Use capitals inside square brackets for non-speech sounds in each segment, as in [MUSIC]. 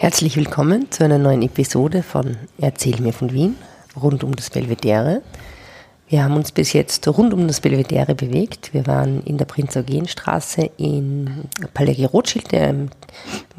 Herzlich willkommen zu einer neuen Episode von Erzähl mir von Wien rund um das Belvedere. Wir haben uns bis jetzt rund um das Belvedere bewegt. Wir waren in der Prinz-Eugen-Straße in Palerie Rothschild, im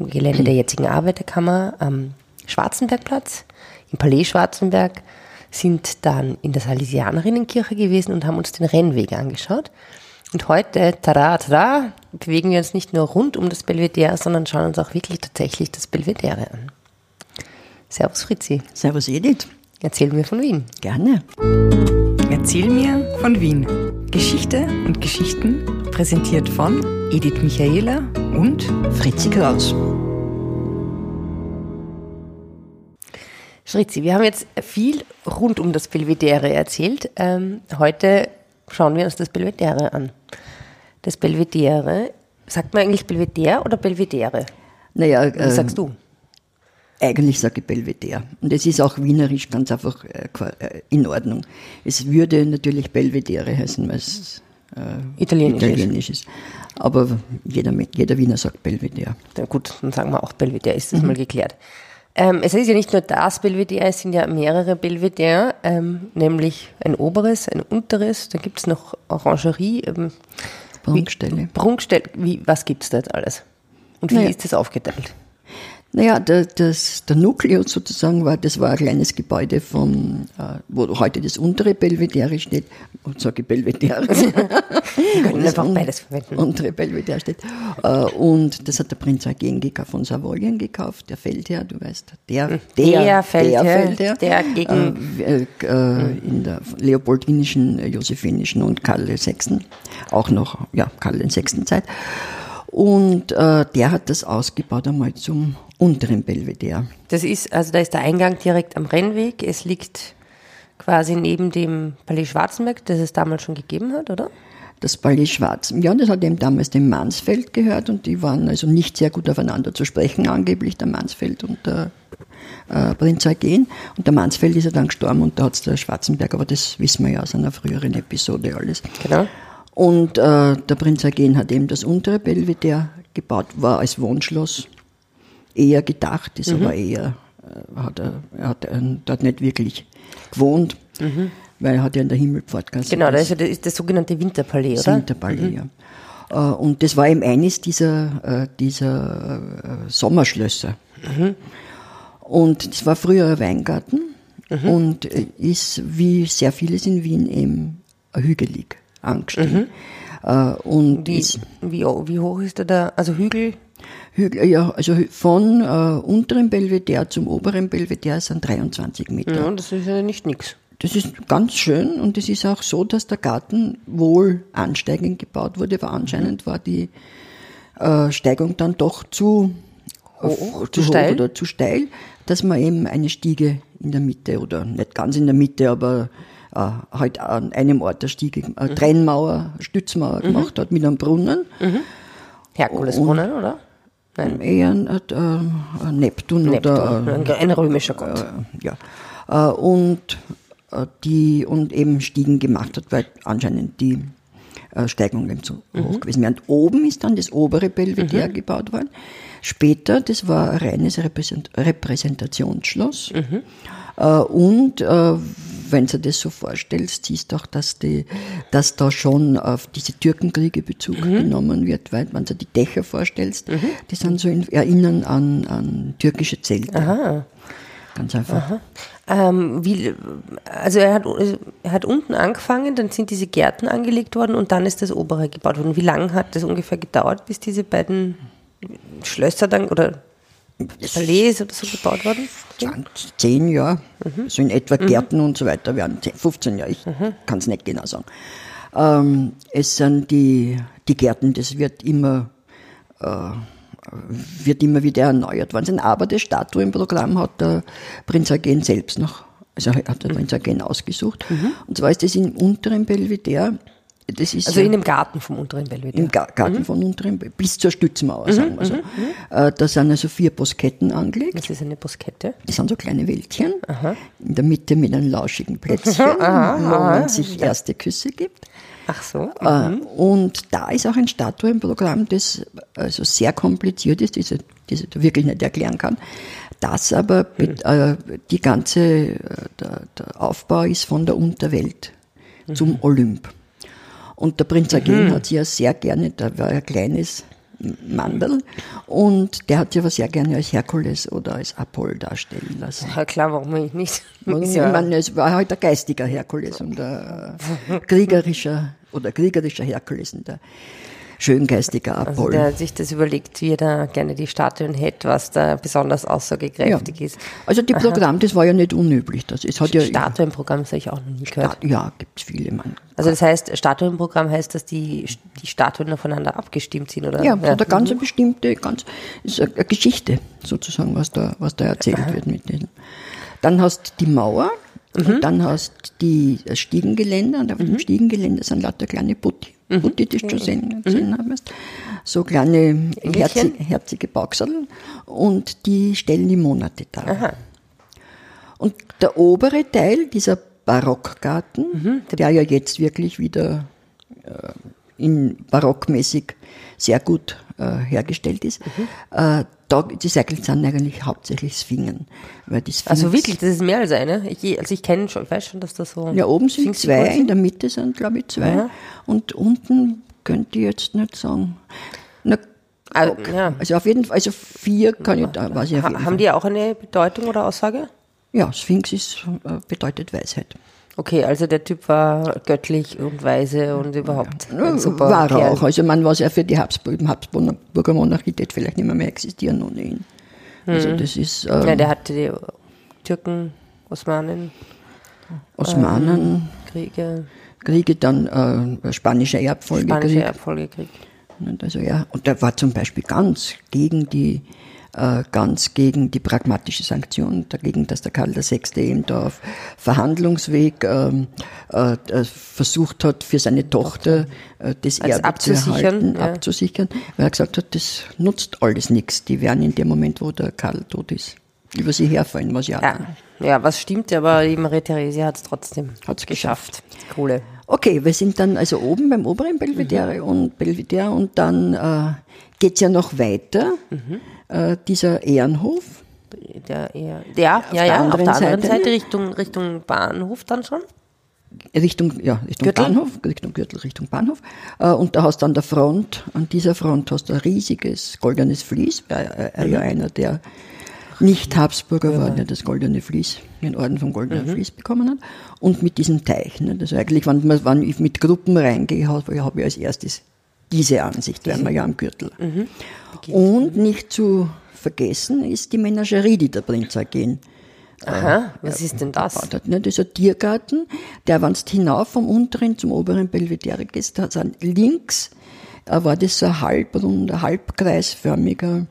Gelände der jetzigen Arbeiterkammer, am Schwarzenbergplatz, im Palais Schwarzenberg, sind dann in der Salesianerinnenkirche gewesen und haben uns den Rennweg angeschaut. Und heute, tada, tada, bewegen wir uns nicht nur rund um das Belvedere, sondern schauen uns auch wirklich tatsächlich das Belvedere an. Servus Fritzi. Servus Edith. Erzähl mir von Wien. Gerne. Erzähl mir von Wien. Geschichte und Geschichten präsentiert von Edith Michaela und Fritzi Kraus. Fritzi, wir haben jetzt viel rund um das Belvedere erzählt. Ähm, heute schauen wir uns das Belvedere an. Das Belvedere, sagt man eigentlich Belvedere oder Belvedere? Naja, Wie sagst du? Eigentlich sage ich Belvedere. Und es ist auch wienerisch ganz einfach äh, äh, in Ordnung. Es würde natürlich Belvedere heißen, weil es äh, Italienisch ist. italienisch ist. Aber jeder, jeder Wiener sagt Belvedere. Na gut, dann sagen wir auch Belvedere, ist das mal geklärt. Ähm, es ist ja nicht nur das Belvedere, es sind ja mehrere Belvedere, ähm, nämlich ein oberes, ein unteres, da gibt es noch Orangerie, ähm, Prunkstelle. Wie, Prunkstelle, wie, was gibt es da jetzt alles? Und wie Naja. ist das aufgeteilt? Naja, der, das, der Nukleus sozusagen war, das war ein kleines Gebäude vom, äh, wo heute das untere Belvedere steht. Und sage Belvedere. Wir können [LAUGHS] einfach un- beides verwenden. untere Belvedere steht. Äh, und das hat der Prinz Eugen von Savoyen gekauft, der Feldherr, du weißt, der, der, Der Feldherr, Feldherr, der gegen- äh, äh, in der leopoldinischen, äh, josephinischen und Karl VI. Auch noch, ja, Karl VI. Zeit. Und äh, der hat das ausgebaut einmal zum unteren Belvedere. Das ist, also da ist der Eingang direkt am Rennweg, es liegt quasi neben dem Palais Schwarzenberg, das es damals schon gegeben hat, oder? Das Palais Schwarz. Ja, das hat eben damals dem Mansfeld gehört und die waren also nicht sehr gut aufeinander zu sprechen, angeblich der Mansfeld und der äh, Prinz Eugen. Und der Mansfeld ist ja dann gestorben und da hat es der Schwarzenberg, aber das wissen wir ja aus einer früheren Episode alles. Genau. Und äh, der Prinz Eugen hat eben das untere Belvedere gebaut, war als Wohnschloss eher gedacht, ist aber eher, äh, hat er, er hat äh, dort nicht wirklich gewohnt, weil er hat ja in der Himmelpfortgasse Genau, da das- ist ja das, das sogenannte Winterpalais, das oder? Winterpalais, ja. Äh, Und das war eben eines dieser, dieser Sommerschlösser. Und es war früher ein Weingarten und äh, ist, wie sehr vieles in Wien, eben hügelig angestiegen. Äh, Und Wie, ist wie, wie hoch ist da der, also Hügel? Hügel, ja, also von äh, unterem Belvedere zum oberen Belvedere sind 23 Meter. Ja, das ist ja nicht nix. Das ist ganz schön und es ist auch so, dass der Garten wohl ansteigend gebaut wurde, aber anscheinend war die äh, Steigung dann doch zu Hoch, zu zu steil? oder zu steil, dass man eben eine Stiege in der Mitte oder nicht ganz in der Mitte, aber äh, halt an einem Ort eine Stiege, eine Mhm. Trennmauer, Stützmauer gemacht hat mit einem Brunnen. Herkulesbrunnen, oder? Nein, Eher ein, äh, ein Neptun, Neptun, oder äh, ein, römischer Gott. äh, ja. Äh, und äh, die und eben Stiegen gemacht hat, weil anscheinend die äh, Steigung eben zu hoch gewesen wäre. Und oben ist dann das obere Belvedere gebaut worden. Später, das war ein reines Repräsent Repräsentationsschloss. Äh, und äh, wenn du das so vorstellst, siehst du auch, dass, die, dass da schon auf diese Türkenkriege Bezug genommen wird, weil wenn du die Dächer vorstellst, die sind so in, erinnern an, an türkische Zelte. Aha. Ganz einfach. Ähm, wie, also er hat, er hat unten angefangen, dann sind diese Gärten angelegt worden und dann ist das obere gebaut worden. Wie lange hat das ungefähr gedauert, bis diese beiden Schlösser dann oder Palais oder so gebaut worden? Zehn? Jahre, so in etwa Gärten und so weiter, werden 10, 15 Jahre, ich kann es nicht genau sagen. Ähm, es sind die, die Gärten, das wird immer, äh, wird immer wieder erneuert worden. Aber das Statuenprogramm hat der Prinz Eugen selbst noch, also hat der Prinz Eugen ausgesucht. Und zwar ist das im unteren Belvedere, das ist Also ja- in dem Garten vom unteren Belvedere. im Ga- Garten von unteren, Be- bis zur Stützmauer, sagen wir so. Äh, Da sind also vier Bosketten angelegt. Das ist eine Boskette. Das sind so kleine Wäldchen, in der Mitte mit einem lauschigen Plätzchen, [LAUGHS] wo man sich erste Küsse gibt. Ach so. Äh, Und da ist auch ein Statuenprogramm, das also sehr kompliziert ist, das ich, das ich da wirklich nicht erklären kann. Das aber bet- äh, die ganze, der, der Aufbau ist von der Unterwelt zum Olymp. Und der Prinz Eugen hat sich ja sehr gerne, da war ein kleines Mandel, und der hat sich aber sehr gerne als Herkules oder als Apoll darstellen lassen. Ja, klar, warum ich nicht? [LAUGHS] Ich meine, es war halt ein geistiger Herkules und ein kriegerischer oder kriegerischer Herkules und ein schöngeistiger Also Apoll. der sich das überlegt, wie er da gerne die Statuen hätte, was da besonders aussagekräftig ist. Also die Programm, das war ja nicht unüblich. Das, es hat ja, Statuenprogramm habe ich auch noch nie gehört. ja, gibt's viele, Mann. Also das heißt, Statuenprogramm heißt, dass die, die Statuen aufeinander abgestimmt sind, oder? Ja, so eine ganz bestimmte, ganz, ist eine Geschichte sozusagen, was da, was da erzählt wird mit denen. Dann hast die Mauer, und dann hast die das Stiegengeländer, und auf dem Stiegengeländer sind lauter kleine Putti. Putti, die du schon sehen, gesehen hast. So kleine herzige, herzige Bauchsattel und die stellen die Monate dar. Und der obere Teil, dieser Barockgarten, der ja jetzt wirklich wieder äh, in barockmäßig sehr gut äh, hergestellt ist, äh, da, die Säckel sind eigentlich hauptsächlich Sphingen. Weil die Sphinx, Also wirklich, das ist mehr als eine. Ich, also ich kenne schon, ich weiß schon, dass das so. Ja, oben sind zwei, in der Mitte sind, glaube ich, zwei. Aha. Und unten könnte ich jetzt nicht sagen. Na, okay. ja. Also auf jeden Fall, also vier kann ich da, weiß ich Ha, Fall. haben die auch eine Bedeutung oder Aussage? Ja, Sphinx ist, äh, bedeutet Weisheit. Okay, also der Typ war göttlich und weise und überhaupt ein super War er auch. Also man was ja für die Habsburg, Habsburger Monarchie das vielleicht nicht mehr, mehr existieren ohne ihn. Also das ist äh, Mhm. Ja, der hatte die Türken, Osmanen, Osmanen, Kriege, Kriege, dann äh, spanischer Erbfolgekrieg. spanische Erbfolgekrieg. Also ja, und der war zum Beispiel ganz gegen die ganz gegen die pragmatische Sanktion, dagegen, dass der Karl VI. eben da auf Verhandlungsweg ähm, äh, äh, versucht hat, für seine Tochter äh, das Also Erbe zu abzusichern, erhalten, ja. abzusichern, weil er gesagt hat, das nutzt alles nichts. Die werden in dem Moment, wo der Karl tot ist, über sie herfallen, was ja, Ja, ja, was stimmt, aber die Maria Theresia hat es trotzdem Hat's geschafft. Kohle. Okay, wir sind dann also oben beim oberen Belvedere Mhm. und Belvedere und dann äh, geht's ja noch weiter. Mhm. Äh, dieser Ehrenhof, Der, eher, ja, ja, der ja, auf anderen der anderen Seite, Seite? Richtung, Richtung Bahnhof dann schon. Richtung, ja, Richtung Gürtel? Bahnhof, Richtung Gürtel, Richtung Bahnhof. Äh, und da hast du an der Front, an dieser Front hast du ein riesiges goldenes Vlies, weil er, er ja Mhm. einer der nicht Habsburger war, der das goldene Vlies, den Orden vom goldenen Mhm. Vlies bekommen hat. Und mit diesem Teich. Ne? Also eigentlich, wenn, man, wenn ich mit Gruppen reingehe, habe ich als erstes diese Ansicht, weil man ja am Gürtel. Mhm. Und nicht zu vergessen ist die Menagerie, die der Prinz Eugen Aha, was ist denn das? hat. Ne? Das ist ein Tiergarten, der, wenn du hinauf vom unteren zum oberen Belvedere gehst, da sind links äh, war das so ein halbrunder, halbkreisförmiger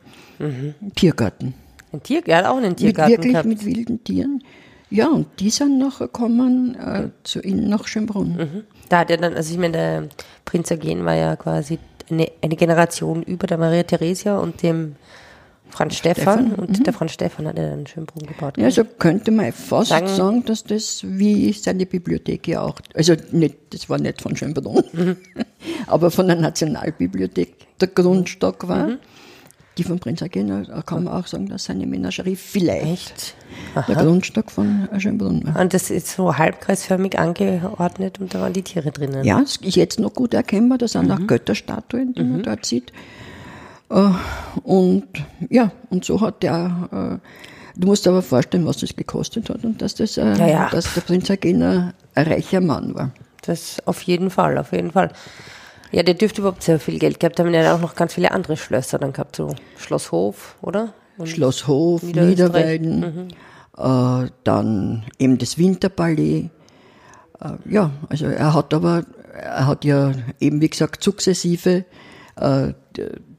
Tiergarten. Ein Tier, er hat auch einen Mit Tiergarten wirklich gehabt. mit wilden Tieren. Ja, und die sind nachher gekommen äh, zu ihnen nach Schönbrunn. Mhm. Da hat er dann, also ich meine, der Prinz Eugen war ja quasi eine, eine Generation über der Maria Theresia und dem Franz Stefan. Und der Franz Stefan hat ja dann Schönbrunn gebaut. Ja, also könnte man fast Sagen- sagen, dass das wie seine Bibliothek ja auch, also nicht, das war nicht von Schönbrunn, Mhm. [LAUGHS] aber von der Nationalbibliothek der Grundstock war. Mhm. Die von Prinz Eugen, da kann man auch sagen, dass seine Menagerie vielleicht der Grundstock von Schönbrunn war. Und das ist so halbkreisförmig angeordnet und da waren die Tiere drinnen. Ja, es ist jetzt noch gut erkennbar, da sind Mhm. auch Götterstatuen, die man dort sieht. Äh, Und ja, und so hat der, äh, du musst dir aber vorstellen, was das gekostet hat und dass das, äh, Ja, ja. dass der Prinz ein ein reicher Mann war. Das auf jeden Fall, auf jeden Fall. Ja, der dürfte überhaupt sehr viel Geld gehabt haben. Er hat auch noch ganz viele andere Schlösser dann gehabt, so Schloss Hof, oder? Und Schloss Hof, Niederösterreich. Mhm. Niederweiden, äh, dann eben das Winterpalais. Äh, ja, also er hat aber, er hat ja eben wie gesagt sukzessive äh,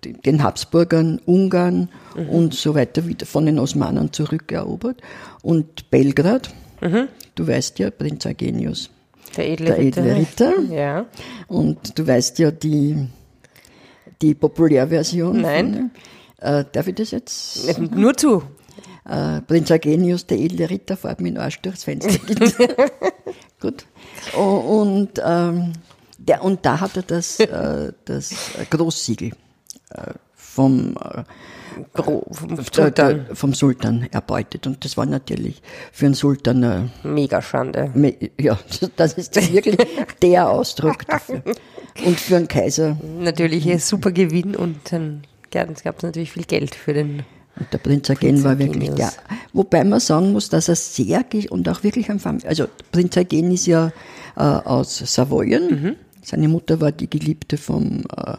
den Habsburgern, Ungarn Mhm. und so weiter wieder von den Osmanen zurückerobert. Und Belgrad, Mhm. du weißt ja, Prinz Eugenius, der edle der Ritter. edle Ritter. Ja. Und du weißt ja die, die Populärversion. Nein. Von, äh, darf ich das jetzt? Nur zu. Äh, Prinz Eugenius, der edle Ritter, fährt mit dem Arsch durchs Fenster. [LAUGHS] [LAUGHS] Gut. Und ähm, Der, und da hat er das, äh, das Großsiegel äh, vom, äh, Gro vom der, Sultan. der, vom Sultan erbeutet. Und das war natürlich für einen Sultan, äh, Mega Schande. me- ja, [LAUGHS] das ist wirklich der Ausdruck dafür. [LAUGHS] Und für einen Kaiser Natürlich ein super Gewinn und dann gab es natürlich viel Geld für den. Und der Prinz Eugen war wirklich der. Wobei man sagen muss, dass er sehr und auch wirklich ein Fam also Prinz Eugen ist ja äh, aus Savoyen. Mhm. Seine Mutter war die Geliebte vom äh,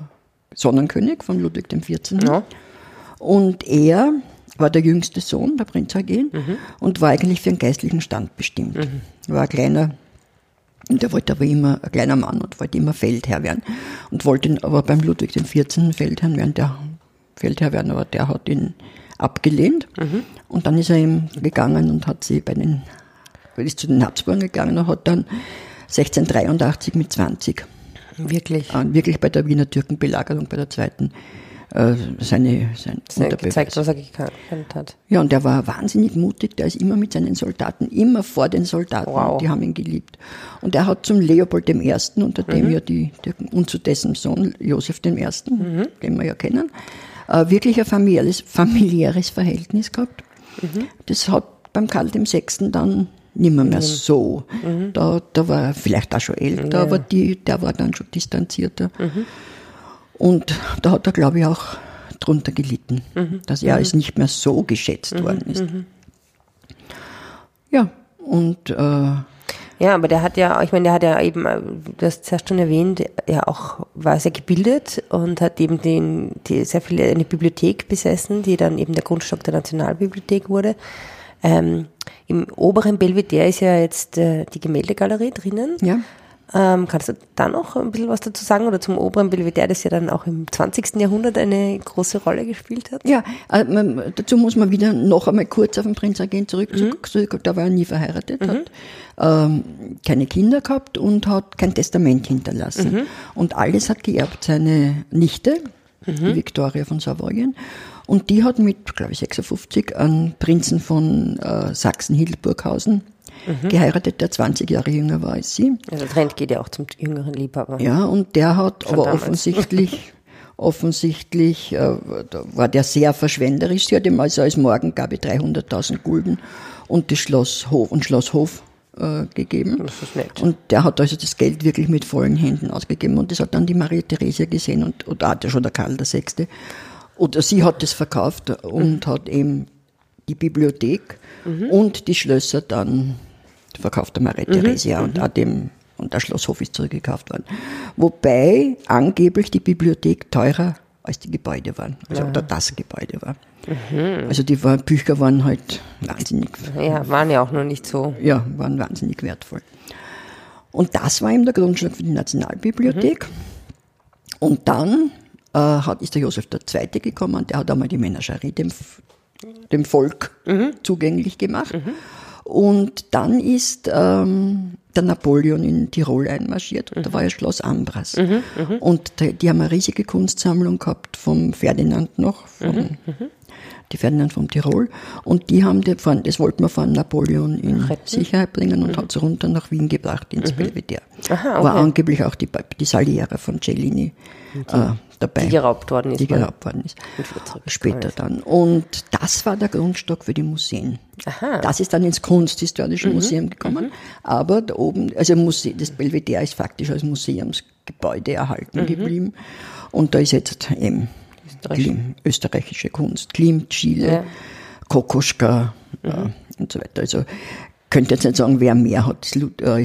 Sonnenkönig, von Ludwig XIV. Ja. Und er war der jüngste Sohn, der Prinz Eugen, Mhm. und war eigentlich für einen geistlichen Stand bestimmt. Er war ein kleiner, und er wollte aber immer, ein kleiner Mann und wollte immer Feldherr werden. Und wollte aber beim Ludwig XIV. Feldherr werden, der Feldherr werden, aber der hat ihn abgelehnt. Mhm. Und dann ist er eben gegangen und hat sie bei den, ist zu den Habsburgern gegangen und hat dann 1683 mit 20 Wirklich. äh, wirklich bei der Wiener Türkenbelagerung, bei der zweiten, äh, seine, sein Sehr gezeigt, was er gekannt hat. Ja, und der war wahnsinnig mutig, der ist immer mit seinen Soldaten, immer vor den Soldaten, Wow. und die haben ihn geliebt. Und er hat zum Leopold I., unter dem Mhm. ja die Türken, und zu dessen Sohn Josef I., Mhm. den wir ja kennen, äh, wirklich ein familiäres, familiäres Verhältnis gehabt. Mhm. Das hat beim Karl VI. dann nimmer mehr so. Mhm. Da, da war er vielleicht auch schon älter, aber die, der war dann schon distanzierter. Mhm. Und da hat er, glaube ich, auch drunter gelitten, Mhm. dass er es nicht mehr so geschätzt worden ist. Ja, und äh, Ja, aber der hat ja, ich meine, der hat ja eben, äh, du hast zuerst schon erwähnt, ja auch, war sehr gebildet und hat eben den, die, sehr viele, eine Bibliothek besessen, die dann eben der Grundstock der Nationalbibliothek wurde. Ähm, Im oberen Belvedere ist ja jetzt äh, die Gemäldegalerie drinnen. ja, Ähm, kannst du da noch ein bisschen was dazu sagen? Oder zum oberen Belvedere, das ja dann auch im 20. Jahrhundert eine große Rolle gespielt hat? ja äh, man, dazu muss man wieder noch einmal kurz auf den Prinz Eugen zurück, Mhm. zurück. Da war er nie verheiratet, hat ähm, keine Kinder gehabt und hat kein Testament hinterlassen. Mhm. Und alles hat geerbt seine Nichte, Mhm. die Victoria von Savoyen. Und die hat mit, glaube ich, 56 einen Prinzen von äh, Sachsen-Hildburghausen Mhm. geheiratet, der 20 Jahre jünger war als sie. Also der Trend geht ja auch zum jüngeren Liebhaber. Ja, und der hat Schon aber damals. offensichtlich, [LAUGHS] offensichtlich äh, da war der sehr verschwenderisch. Sie hat ihm also als Morgengabe 300.000 Gulden und das Schloss Hof und Schloss Hof äh, gegeben. Das ist nett. Und der hat also das Geld wirklich mit vollen Händen ausgegeben und das hat dann die Maria Theresia gesehen und oder hat ja schon der Karl VI. Oder sie hat es verkauft und hat eben die Bibliothek und die Schlösser dann verkauft der Maria Theresia und auch dem und der Schlosshof ist zurückgekauft worden. Wobei angeblich die Bibliothek teurer als die Gebäude waren, also oder das Gebäude war. Also die war, Bücher waren halt wahnsinnig Ja, waren ja auch noch nicht so. ja, waren wahnsinnig wertvoll. Und das war eben der Grundstock für die Nationalbibliothek. Und dann hat, ist der Josef II. gekommen, der hat einmal die Menagerie dem, dem Volk zugänglich gemacht. Und dann ist ähm, der Napoleon in Tirol einmarschiert und da war ja Schloss Ambras. Und die, die haben eine riesige Kunstsammlung gehabt vom Ferdinand noch, vom, die Ferdinand vom Tirol. Und die haben die, das wollten wir von Napoleon in Retten? Sicherheit bringen und hat es runter nach Wien gebracht, ins Belvedere. Aha, War okay. angeblich auch die, die Saliera von Cellini äh, dabei. Die geraubt worden ist. Die geraubt worden ist. Später dann. Und das war der Grundstock für die Museen. Aha. Mhm. Das ist dann ins Kunsthistorische Museum gekommen. Aber da oben, also Muse das Belvedere ist faktisch als Museumsgebäude erhalten Mhm. geblieben. Und da ist jetzt eben. Klim, österreichische Kunst, Klimt, Chile, Ja. Kokoschka Mhm. äh, und so weiter. Also könnte jetzt nicht sagen, wer mehr hat, das,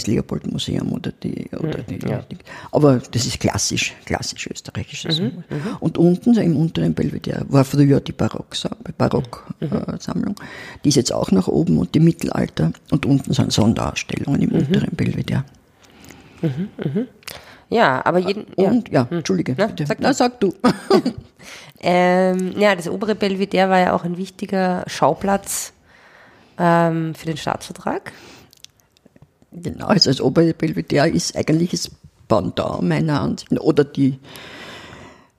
äh, Leopold-Museum oder die, oder die, Mhm. ja. die, aber das ist klassisch, klassisch österreichisches. Mhm, Und unten, im unteren Belvedere, war früher die Barocksammlung, Barock, Mhm. äh, Sammlung. die ist jetzt auch nach oben und die Mittelalter und unten sind Sonderausstellungen Mhm. im unteren Belvedere. Ja, aber jeden. Ja. Und, ja, Entschuldige, Na, bitte. sag Na, sag du. [LAUGHS] Ähm, ja, das obere Belvedere war ja auch ein wichtiger Schauplatz ähm, für den Staatsvertrag. Genau, also das obere Belvedere ist eigentlich das Pendant meiner Ansicht oder die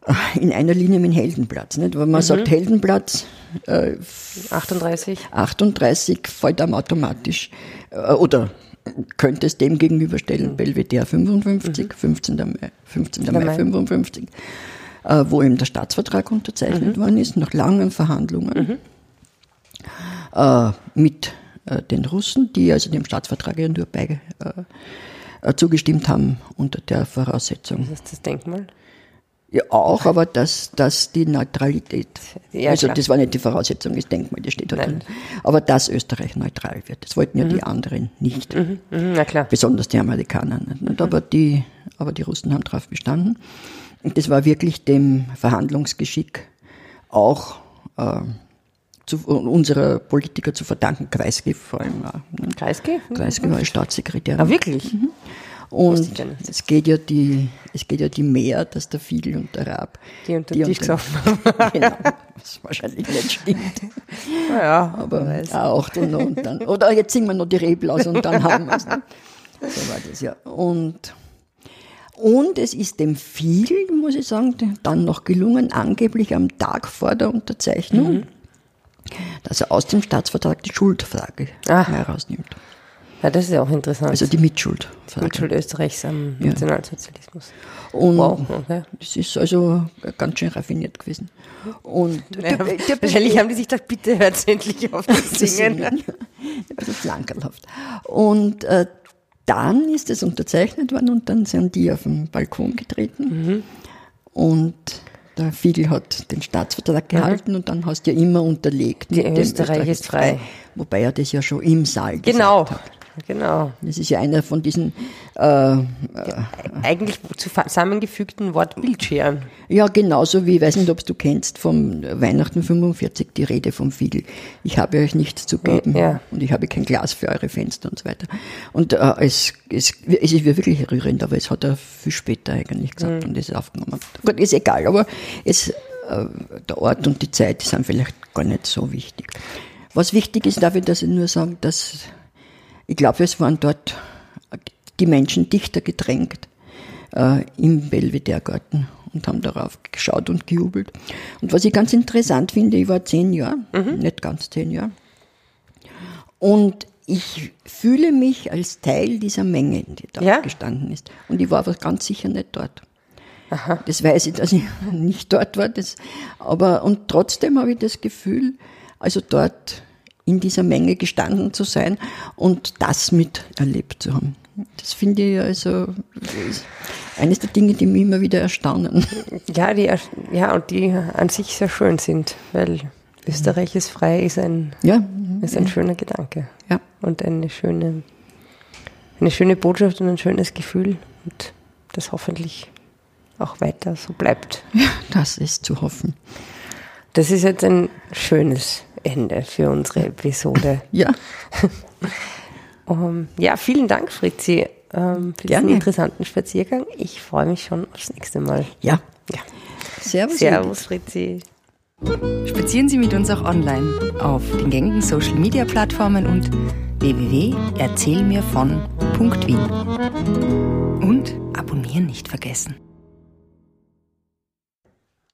äh, in einer Linie mit Heldenplatz. Nicht? Wenn man sagt Heldenplatz, äh, 38. 38 fällt einem automatisch, äh, oder könnte es dem gegenüberstellen, Belvedere 55, 15. Mai, 15. Mai Mai. 55, äh, wo eben der Staatsvertrag unterzeichnet worden ist, nach langen Verhandlungen äh, mit äh, den Russen, die also dem Staatsvertrag ja nur bei, äh, äh, zugestimmt haben unter der Voraussetzung. Das ist das Denkmal. Ja, auch, aber dass, dass die Neutralität, Ja, also klar. das war nicht die Voraussetzung, das Denkmal, das steht Nein. drin. Aber dass Österreich neutral wird, das wollten ja die anderen nicht. Mhm, na klar. Besonders die Amerikaner nicht. Und aber, die, aber die Russen haben darauf bestanden. Und das war wirklich dem Verhandlungsgeschick auch äh, zu, unserer Politiker zu verdanken, Kreisky vor allem. Ne? Kreisky? Kreisky war Staatssekretär. Ah, wirklich? Und ich gar nicht. es geht ja die, es geht ja die mehr, dass der Fiegel und der Rab. Die unter den Tisch gesoffen haben. [LAUGHS] genau, was wahrscheinlich nicht stimmt. [LAUGHS] Ja, Aber auch und, und dann. Oder jetzt singen wir noch die Reblaus und dann haben wir es. Ne? So war das ja. Und, und es ist dem Fiegel, muss ich sagen, dann noch gelungen, angeblich am Tag vor der Unterzeichnung, Mhm. Dass er aus dem Staatsvertrag die Schuldfrage Ah. herausnimmt. ja, das ist ja auch interessant. Also die Mitschuldfrage. Mitschuld Österreichs am Nationalsozialismus. Und Wow, okay. das ist also ganz schön raffiniert gewesen. Und Ja, wahrscheinlich haben die sich gedacht, bitte hört endlich auf zu singen. Ein bisschen flankerlhaft. Und äh, dann ist es unterzeichnet worden und dann sind die auf den Balkon getreten. Und der Fiegel hat den Staatsvertrag gehalten und dann hast du ja immer unterlegt. Die dem Österreich ist frei. Wobei er das ja schon im Saal Genau, gesagt hat. genau. Das ist ja einer von diesen, äh, Eigentlich zusammengefügten Wort Bildscheren. ja genauso wie, ich weiß nicht, ob du kennst, vom Weihnachten 45 die Rede vom Fiegel. Ich habe euch nichts zu geben Ja. und ich habe kein Glas für eure Fenster und so weiter. Und äh, es, es, es ist wirklich rührend, aber es hat er viel später eigentlich gesagt und es ist aufgenommen. Gut, ist egal, aber es, äh, der Ort und die Zeit sind vielleicht gar nicht so wichtig. Was wichtig ist, darf ich das nur sagen, dass ich glaube, es waren dort die Menschen dichter gedrängt äh, im Belvedere-Garten und haben darauf geschaut und gejubelt. Und was ich ganz interessant finde, ich war zehn Jahre, nicht ganz zehn Jahre, und ich fühle mich als Teil dieser Menge, die da Ja? gestanden ist. Und ich war aber ganz sicher nicht dort. Das weiß ich, dass ich [LAUGHS] nicht dort war. Das, aber, und trotzdem habe ich das Gefühl, also dort in dieser Menge gestanden zu sein und das miterlebt zu haben. Das finde ich also eines der Dinge, die mich immer wieder erstaunen. Ja, die, ja, und die an sich sehr schön sind, weil Österreich ist frei ist ein, Ja, ist ein schöner Gedanke. ja. Und eine schöne, eine schöne Botschaft und ein schönes Gefühl. Und das hoffentlich auch weiter so bleibt. das ist zu hoffen. Das ist jetzt ein schönes Ende für unsere Episode. [LAUGHS] Ja, [LAUGHS] Um, ja, vielen Dank, Fritzi, ähm, für diesen Gerne. interessanten Spaziergang. Ich freue mich schon aufs nächste Mal. ja. Ja. Servus. Servus, Fritzi. Spazieren Sie mit uns auch online auf den gängigen Social Media Plattformen und www.erzählmirvon.wien. Und abonnieren nicht vergessen.